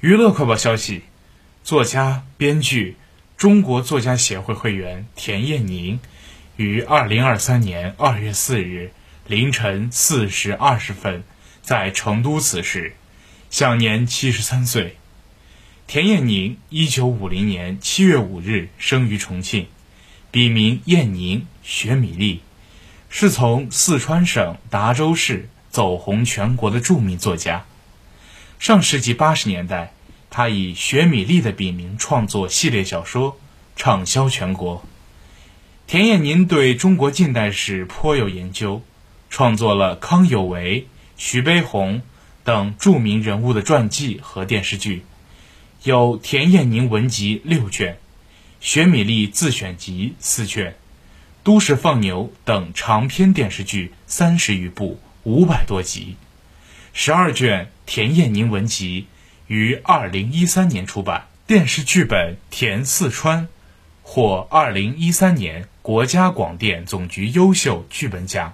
娱乐快报消息：作家、编剧、中国作家协会会员田燕宁于二零二三年二月四日凌晨四时二十分在成都辞世，享年七十三岁。田燕宁，一九五零年七月五日生于重庆，笔名燕宁，学米粒，是从四川省达州市走红全国的著名作家。上世纪八十年代，他以雪米粒的笔名创作系列小说，畅销全国。田燕宁对中国近代史颇有研究，创作了康有为、徐悲鸿等著名人物的传记和电视剧，有《田燕宁文集》六卷，《雪米粒自选集》四卷，《都市放牛》等长篇电视剧三十余部，五百多集。十二卷《田燕宁文集》于二零一三年出版，电视剧本《田四川》获二零一三年国家广电总局优秀剧本奖。